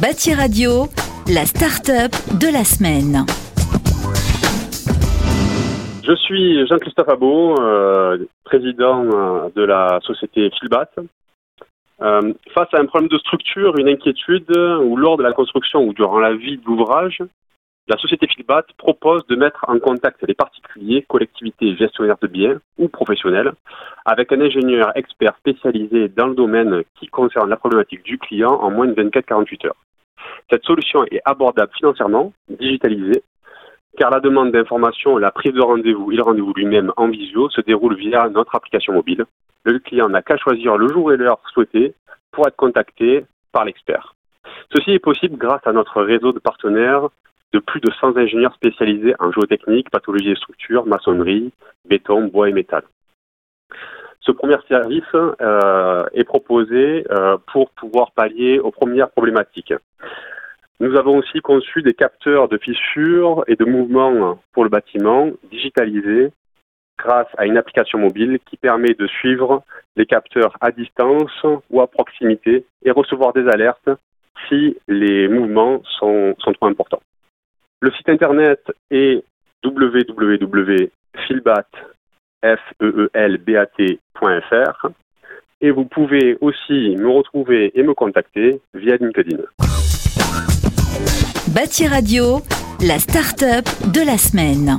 Bâti Radio, la start-up de la semaine. Je suis Jean-Christophe Abot, euh, président euh, de la société Filbat. Euh, face à un problème de structure, une inquiétude, ou lors de la construction ou durant la vie de l'ouvrage, la société Filbat propose de mettre en contact les particuliers, collectivités gestionnaires de biens ou professionnels avec un ingénieur expert spécialisé dans le domaine qui concerne la problématique du client en moins de 24-48 heures. Cette solution est abordable financièrement, digitalisée, car la demande d'information, la prise de rendez-vous et le rendez-vous lui-même en visio se déroule via notre application mobile. Le client n'a qu'à choisir le jour et l'heure souhaité pour être contacté par l'expert. Ceci est possible grâce à notre réseau de partenaires de plus de 100 ingénieurs spécialisés en géotechnique, pathologie et structure, maçonnerie, béton, bois et métal. Ce premier service euh, est proposé euh, pour pouvoir pallier aux premières problématiques. Nous avons aussi conçu des capteurs de fissures et de mouvements pour le bâtiment digitalisés grâce à une application mobile qui permet de suivre les capteurs à distance ou à proximité et recevoir des alertes si les mouvements sont, sont trop importants. Le site internet est www.filbat.fr et vous pouvez aussi me retrouver et me contacter via LinkedIn. Bâti Radio, la start-up de la semaine.